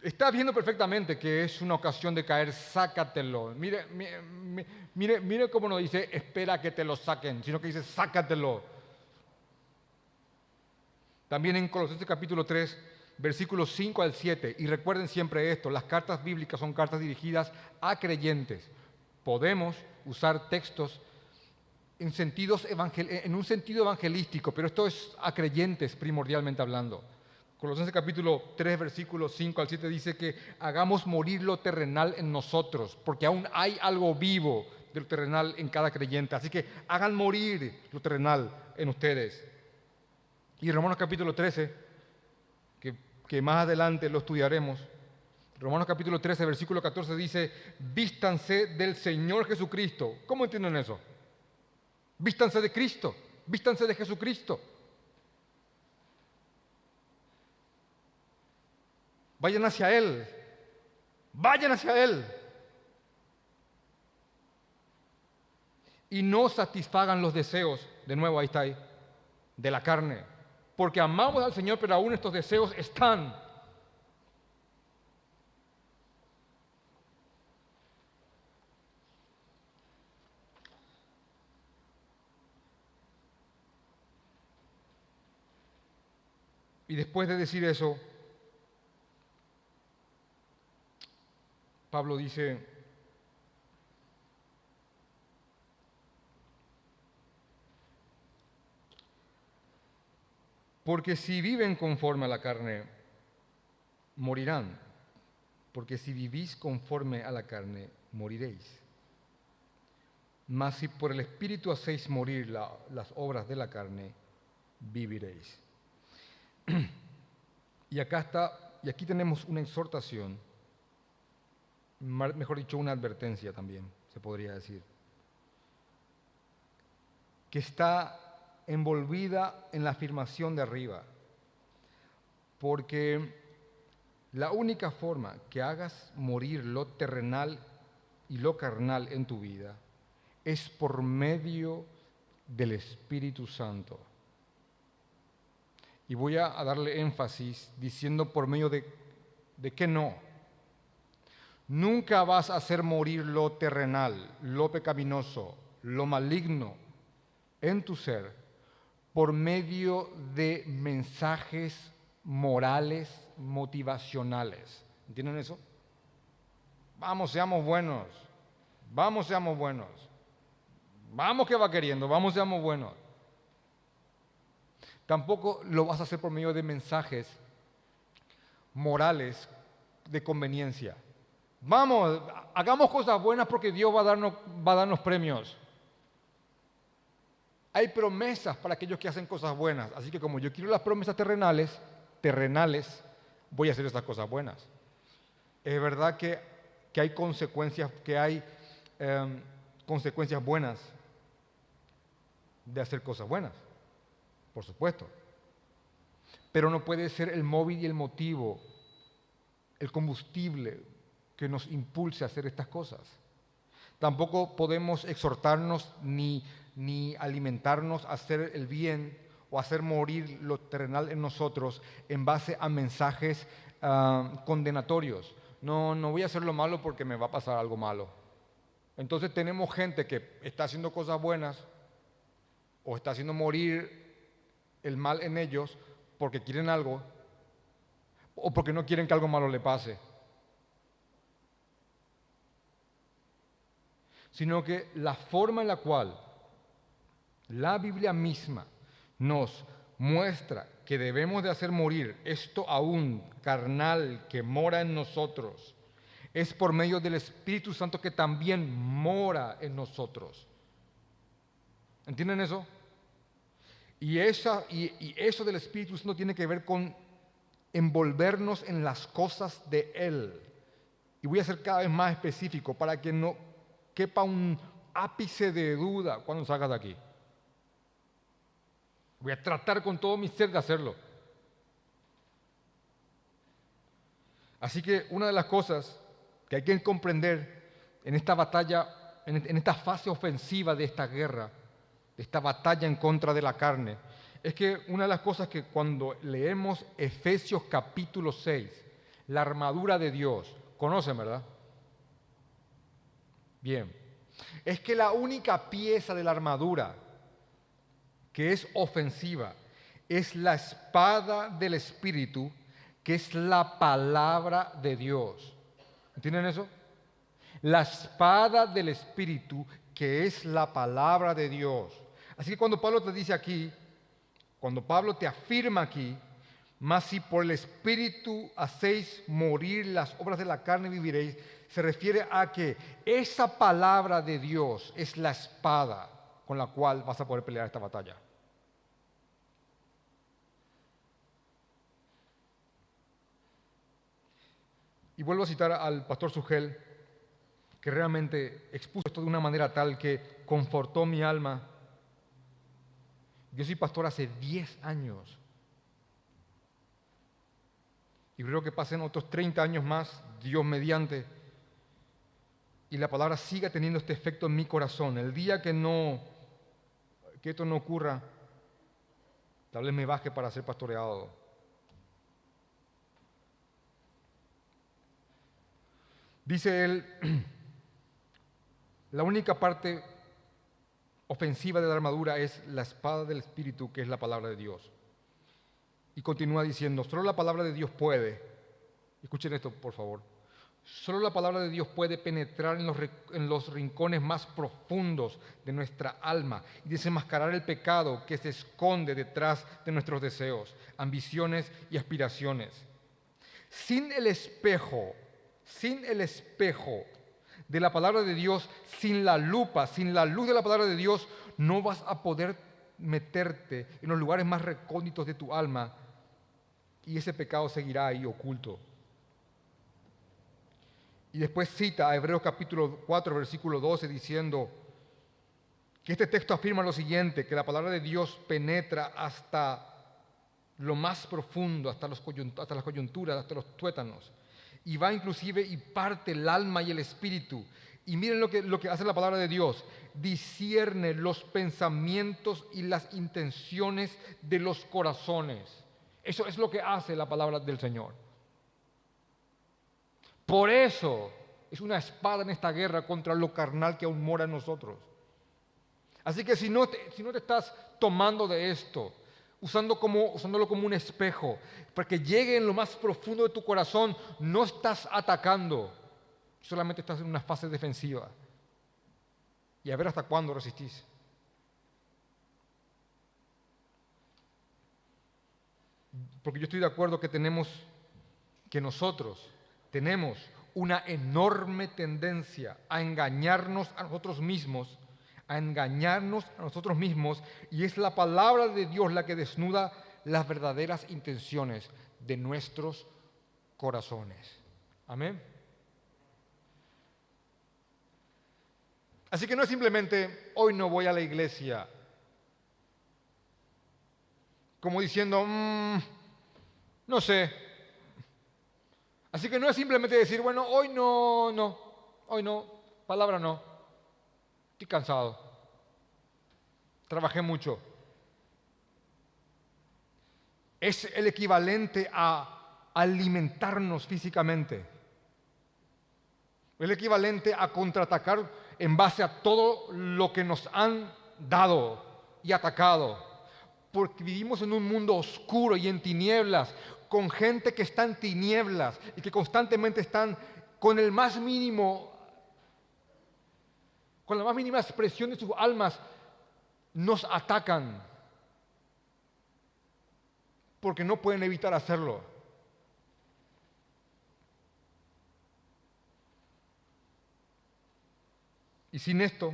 Está viendo perfectamente que es una ocasión de caer, sácatelo. Mire, mire, mire, cómo no dice espera que te lo saquen, sino que dice sácatelo. También en Colosenses capítulo 3, versículos 5 al 7. Y recuerden siempre esto, las cartas bíblicas son cartas dirigidas a creyentes. Podemos usar textos en, sentidos en un sentido evangelístico, pero esto es a creyentes primordialmente hablando. Colosenses capítulo 3, versículos 5 al 7 dice que hagamos morir lo terrenal en nosotros, porque aún hay algo vivo de lo terrenal en cada creyente. Así que hagan morir lo terrenal en ustedes. Y Romanos capítulo 13, que, que más adelante lo estudiaremos, Romanos capítulo 13, versículo 14 dice, vístanse del Señor Jesucristo. ¿Cómo entienden eso? Vístanse de Cristo, vístanse de Jesucristo. Vayan hacia Él. Vayan hacia Él. Y no satisfagan los deseos, de nuevo ahí está ahí, de la carne. Porque amamos al Señor, pero aún estos deseos están. Y después de decir eso, Pablo dice, porque si viven conforme a la carne, morirán, porque si vivís conforme a la carne, moriréis. Mas si por el Espíritu hacéis morir las obras de la carne, viviréis. y acá está, y aquí tenemos una exhortación mejor dicho, una advertencia también, se podría decir, que está envolvida en la afirmación de arriba, porque la única forma que hagas morir lo terrenal y lo carnal en tu vida es por medio del Espíritu Santo. Y voy a darle énfasis diciendo por medio de, de no Nunca vas a hacer morir lo terrenal, lo pecaminoso, lo maligno en tu ser por medio de mensajes morales, motivacionales. ¿Entienden eso? Vamos, seamos buenos. Vamos, seamos buenos. Vamos que va queriendo, vamos, seamos buenos. Tampoco lo vas a hacer por medio de mensajes morales de conveniencia. Vamos, hagamos cosas buenas porque Dios va a darnos, premios. Hay promesas para aquellos que hacen cosas buenas. Así que como yo quiero las promesas terrenales, terrenales, voy a hacer esas cosas buenas. Es verdad que, hay consecuencias, que hay em, consecuencias buenas de hacer cosas buenas, por supuesto. Pero no puede ser el móvil y el motivo, el combustible que nos impulse a hacer estas cosas. Tampoco podemos exhortarnos ni, ni alimentarnos a hacer el bien o hacer morir lo terrenal en nosotros en base a mensajes ah, condenatorios. No, no voy a hacer lo malo porque me va a pasar algo malo. Entonces tenemos gente que está haciendo cosas buenas o está haciendo morir el mal en ellos porque quieren algo o porque no quieren que algo malo le pase. Sino que la forma en la cual la Biblia misma nos muestra que debemos de hacer morir esto aún carnal que mora en nosotros es por medio del Espíritu Santo que también mora en nosotros. ¿Entienden eso? Y, esa, y, y eso del Espíritu Santo tiene que ver con envolvernos en las cosas de Él. Y voy a ser cada vez más específico para que no quepa un ápice de duda cuando salgas de aquí. Voy a tratar con todo mi ser de hacerlo. Así que una de las cosas que hay que comprender en esta batalla, en esta fase ofensiva de esta guerra, de esta batalla en contra de la carne, es que una de las cosas que cuando leemos Efesios capítulo 6, la armadura de Dios, conocen, ¿verdad? Bien, es que la única pieza de la armadura que es ofensiva es la espada del Espíritu, que es la palabra de Dios. ¿Entienden eso? La espada del Espíritu, que es la palabra de Dios. Así que cuando Pablo te dice aquí, cuando Pablo te afirma aquí, más si por el Espíritu hacéis morir las obras de la carne viviréis, se refiere a que esa palabra de Dios es la espada con la cual vas a poder pelear esta batalla. Y vuelvo a citar al pastor Sugel, que realmente expuso esto de una manera tal que confortó mi alma. Yo soy pastor hace 10 años. Y creo que pasen otros 30 años más, Dios mediante, y la palabra siga teniendo este efecto en mi corazón. El día que no, que esto no ocurra, tal vez me baje para ser pastoreado. Dice él, la única parte ofensiva de la armadura es la espada del Espíritu, que es la palabra de Dios. Y continúa diciendo, solo la palabra de Dios puede, escuchen esto por favor, solo la palabra de Dios puede penetrar en los, rincones más profundos de nuestra alma y desenmascarar el pecado que se esconde detrás de nuestros deseos, ambiciones y aspiraciones. Sin el espejo sin el espejo de la palabra de Dios, sin la lupa, sin la luz de la palabra de Dios, no vas a poder meterte en los lugares más recónditos de tu alma y ese pecado seguirá ahí oculto. Y después cita a Hebreos capítulo 4, versículo 12, diciendo que este texto afirma lo siguiente, que la palabra de Dios penetra hasta lo más profundo, hasta, hasta las coyunturas, hasta los tuétanos y va inclusive y parte el alma y el espíritu. Y miren lo que, lo que hace la palabra de Dios. Discierne los pensamientos y las intenciones de los corazones. Eso es lo que hace la palabra del Señor. Por eso es una espada en esta guerra contra lo carnal que aún mora en nosotros. Así que si no si no te estás tomando de esto, usando como, usándolo como un espejo, para que llegue en lo más profundo de tu corazón, no estás atacando, solamente estás en una fase defensiva. Y a ver hasta cuándo resistís. Porque yo estoy de acuerdo que tenemos, que nosotros tenemos una enorme tendencia a engañarnos a nosotros mismos a engañarnos a nosotros mismos y es la palabra de Dios la que desnuda las verdaderas intenciones de nuestros corazones. Amén. Así que no es simplemente hoy no voy a la iglesia, como diciendo, mm, no sé. Así que no es simplemente decir, bueno, hoy no, no, hoy no, palabra no. Estoy cansado. Trabajé mucho. es el equivalente a alimentarnos físicamente. El equivalente a contraatacar en base a todo lo que nos han dado y atacado. Porque vivimos en un mundo oscuro y en tinieblas, con gente que está en tinieblas y que constantemente están con el más mínimo, con la más mínima expresión de sus almas, nos atacan. Porque no pueden evitar hacerlo. Y sin esto,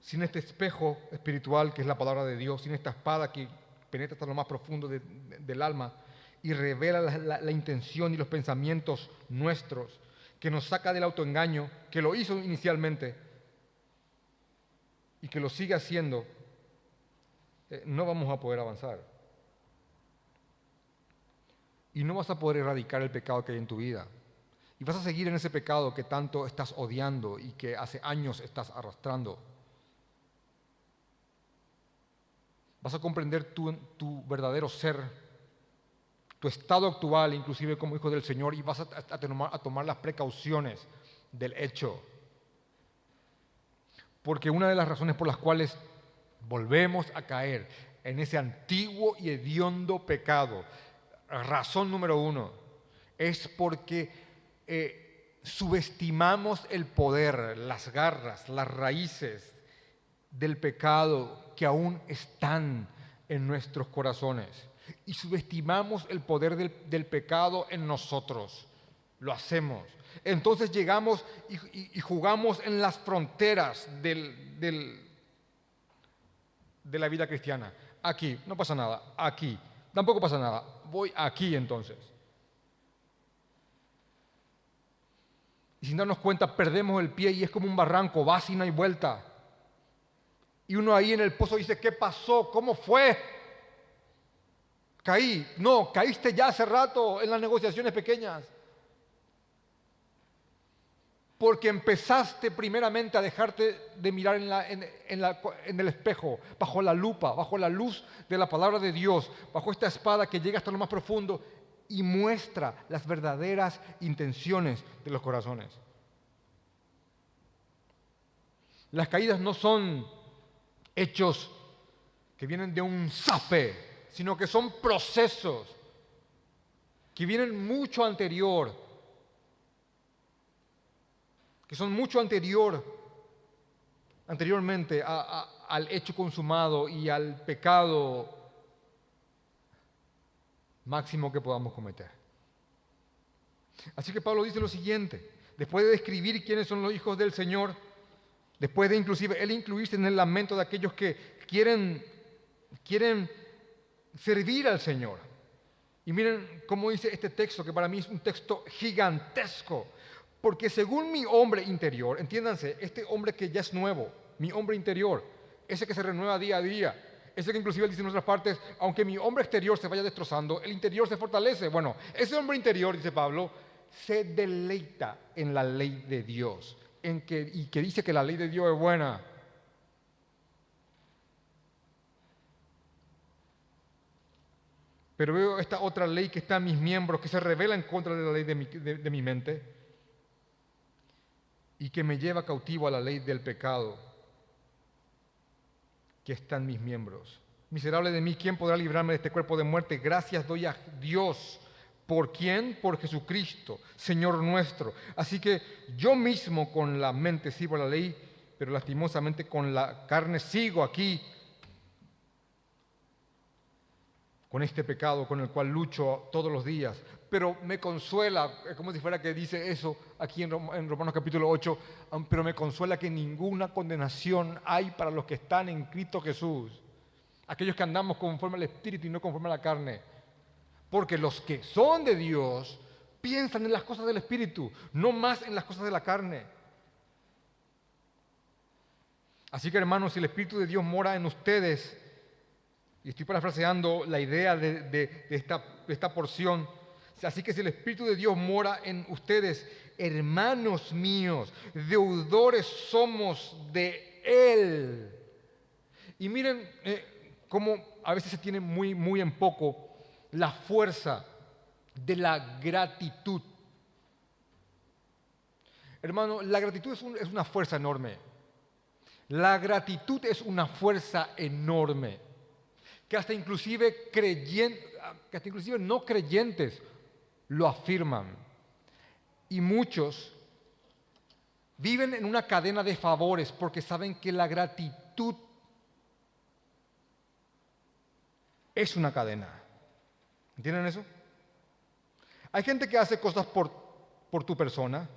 sin este espejo espiritual que es la palabra de Dios, sin esta espada que penetra hasta lo más profundo del alma y revela la, intención y los pensamientos nuestros, que nos saca del autoengaño, que lo hizo inicialmente y que lo sigue haciendo, eh, no vamos a poder avanzar. Y no vas a poder erradicar el pecado que hay en tu vida. Y vas a seguir en ese pecado que tanto estás odiando y que hace años estás arrastrando. Vas a comprender tu, tu verdadero ser, tu estado actual, inclusive como hijo del Señor, y vas a, tomar las precauciones del hecho. Porque una de las razones por las cuales volvemos a caer en ese antiguo y hediondo pecado, razón número uno, es porque eh, subestimamos el poder, las garras, las raíces del pecado que aún están en nuestros corazones. Y subestimamos el poder del, pecado en nosotros. Lo hacemos. Entonces llegamos y, jugamos en las fronteras del, de la vida cristiana. Aquí, no pasa nada. Aquí, tampoco pasa nada. Voy aquí entonces. Y sin darnos cuenta perdemos el pie y es como un barranco, va sin hay vuelta. Y uno ahí en el pozo dice, ¿qué pasó? ¿Cómo fue? Caí. No, caíste ya hace rato en las negociaciones pequeñas. Porque empezaste primeramente a dejarte de mirar en, en, el espejo, bajo la lupa, bajo la luz de la palabra de Dios, bajo esta espada que llega hasta lo más profundo y muestra las verdaderas intenciones de los corazones. Las caídas no son hechos que vienen de un zape, sino que son procesos que vienen mucho anterior, que son mucho anterior, anteriormente al hecho consumado y al pecado máximo que podamos cometer. Así que Pablo dice lo siguiente, después de describir quiénes son los hijos del Señor, Después de inclusive él incluirse en el lamento de aquellos que quieren, quieren servir al Señor. Y miren cómo dice este texto, que para mí es un texto gigantesco. Porque según mi hombre interior, entiéndanse, este hombre que ya es nuevo, mi hombre interior, ese que se renueva día a día, ese que inclusive dice en otras partes, aunque mi hombre exterior se vaya destrozando, el interior se fortalece. Bueno, ese hombre interior, dice Pablo, se deleita en la ley de Dios que, y que dice que la ley de Dios es buena. Pero veo esta otra ley que está en mis miembros, que se revela en contra de la ley de mi, de mi mente y que me lleva cautivo a la ley del pecado que está en mis miembros. Miserable de mí, ¿quién podrá librarme de este cuerpo de muerte? Gracias doy a Dios ¿Por quién? Por Jesucristo, Señor nuestro. Así que yo mismo con la mente sigo la ley, pero lastimosamente con la carne sigo aquí, con este pecado con el cual lucho todos los días. Pero me consuela, como si fuera que dice eso aquí en Romanos capítulo 8, pero me consuela que ninguna condenación hay para los que están en Cristo Jesús. Aquellos que andamos conforme al Espíritu y no conforme a la carne. Porque los que son de Dios piensan en las cosas del Espíritu, no más en las cosas de la carne. Así que hermanos, si el Espíritu de Dios mora en ustedes, y estoy parafraseando la idea de, esta, porción, así que si el Espíritu de Dios mora en ustedes, hermanos míos, deudores somos de Él. Y miren eh, cómo a veces se tiene muy, muy en poco la fuerza de la gratitud. Hermano, la gratitud es una fuerza enorme. La gratitud es una fuerza enorme que hasta inclusive creyentes, que hasta inclusive no creyentes lo afirman. Y muchos viven en una cadena de favores porque saben que la gratitud es una cadena. ¿Entienden eso? Hay gente que hace cosas por, por tu persona,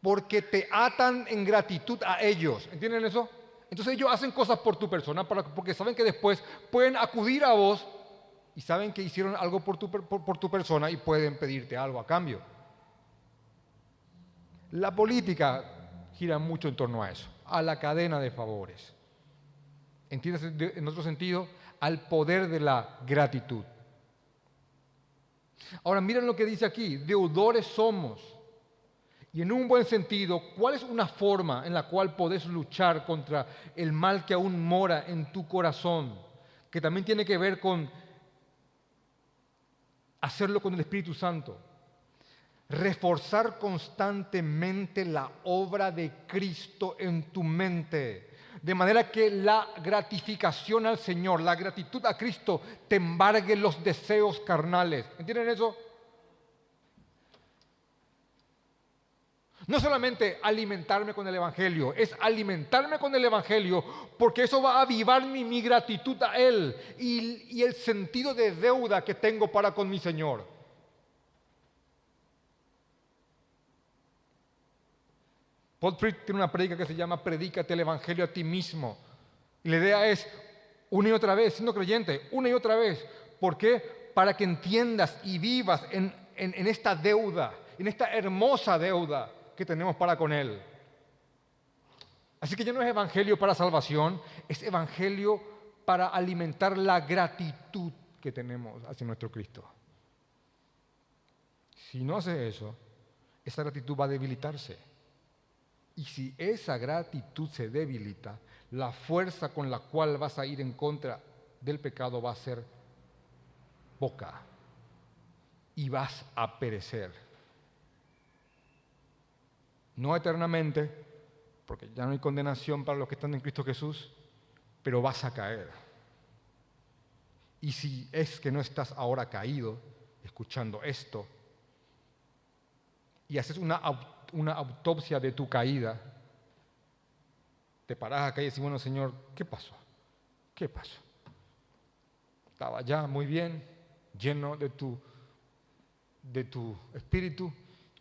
porque te atan en gratitud a ellos. ¿Entienden eso? Entonces ellos hacen cosas por tu persona porque saben que después pueden acudir a vos y saben que hicieron algo por tu, por tu persona y pueden pedirte algo a cambio. La política gira mucho en torno a eso, a la cadena de favores. ¿Entiendes? En otro sentido, al poder de la gratitud. Ahora miren lo que dice aquí, deudores somos y en un buen sentido, ¿cuál es una forma en la cual podés luchar contra el mal que aún mora en tu corazón? Que también tiene que ver con hacerlo con el Espíritu Santo. Reforzar constantemente la obra de Cristo en tu mente. De manera que la gratificación al Señor, la gratitud a Cristo, te embargue los deseos carnales. ¿Entienden eso? No solamente alimentarme con el Evangelio, es alimentarme con el Evangelio porque eso va a avivar mi, gratitud a Él y, el sentido de deuda que tengo para con mi Señor. Paul Tripp tiene una predica que se llama Predícate el Evangelio a ti mismo. Y la idea es, una y otra vez, siendo creyente, una y otra vez. ¿Por qué? Para que entiendas y vivas en, en esta deuda, en esta hermosa deuda que tenemos para con Él. Así que ya no es evangelio para salvación, es evangelio para alimentar la gratitud que tenemos hacia nuestro Cristo. Si no hace eso, esa gratitud va a debilitarse. Y si esa gratitud se debilita, la fuerza con la cual vas a ir en contra del pecado va a ser poca y vas a perecer no eternamente, porque ya no hay condenación para los que están en Cristo Jesús, pero vas a caer. Y si es que no estás ahora caído, escuchando esto, y haces una, una autopsia de tu caída, te paras acá y decís, bueno Señor, ¿qué pasó? ¿Qué pasó? Estaba ya muy bien, lleno de tu, de tu espíritu,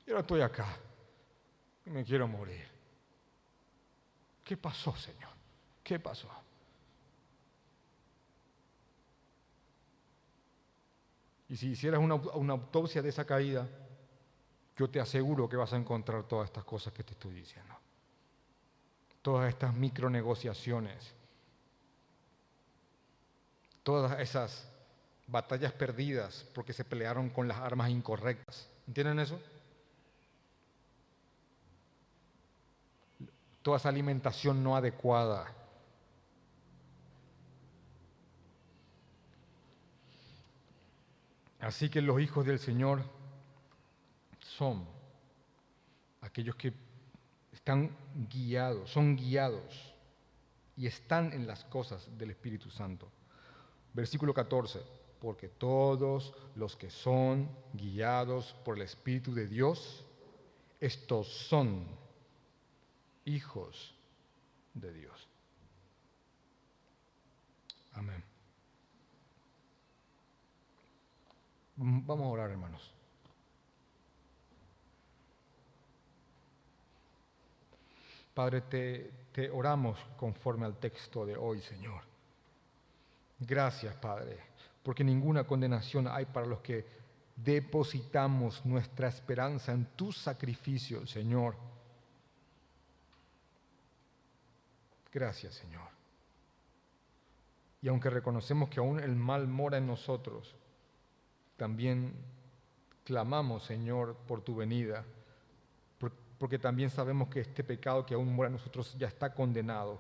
y ahora estoy acá me quiero morir. ¿Qué pasó, Señor? ¿Qué pasó? Y si hicieras una, una, autopsia de esa caída, yo te aseguro que vas a encontrar todas estas cosas que te estoy diciendo. Todas estas micronegociaciones, todas esas batallas perdidas porque se pelearon con las armas incorrectas. ¿Entienden eso? Toda esa alimentación no adecuada. Así que los hijos del Señor son aquellos que están guiados, son guiados y están en las cosas del Espíritu Santo. Versículo 14, porque todos los que son guiados por el Espíritu de Dios, estos son hijos de Dios. Amén. Vamos a orar, hermanos. Padre, te, te, oramos conforme al texto de hoy, Señor. Gracias, Padre, porque ninguna condenación hay para los que depositamos nuestra esperanza en tu sacrificio, Señor Gracias, Señor. Y aunque reconocemos que aún el mal mora en nosotros, también clamamos, Señor, por tu venida, porque también sabemos que este pecado que aún mora en nosotros ya está condenado,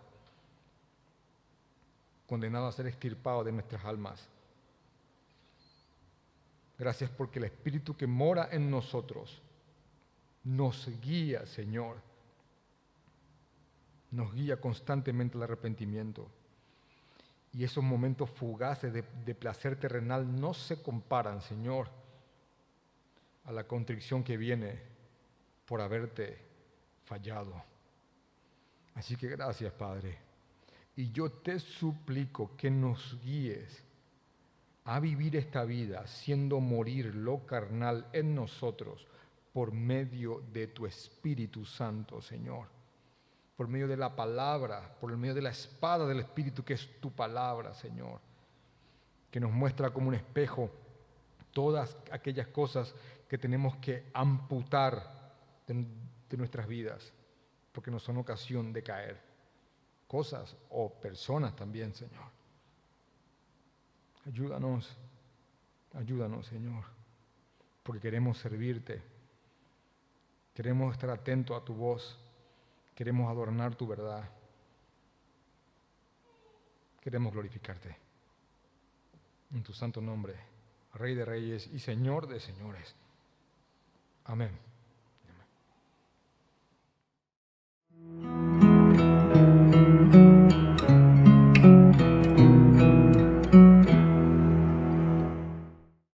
condenado a ser extirpado de nuestras almas. Gracias porque el Espíritu que mora en nosotros nos guía, Señor. Nos guía constantemente al arrepentimiento. Y esos momentos fugaces de, de placer terrenal no se comparan, Señor, a la contrición que viene por haberte fallado. Así que gracias, Padre. Y yo te suplico que nos guíes a vivir esta vida, siendo morir lo carnal en nosotros por medio de tu Espíritu Santo, Señor. Por medio de la palabra, por medio de la espada del Espíritu que es tu palabra, Señor. Que nos muestra como un espejo todas aquellas cosas que tenemos que amputar de, nuestras vidas, porque no son ocasión de caer. Cosas o personas también, Señor. Ayúdanos, ayúdanos, Señor, porque queremos servirte, queremos estar atentos a tu voz, Queremos adornar tu verdad. Queremos glorificarte. En tu santo nombre, Rey de Reyes y Señor de Señores. Amén.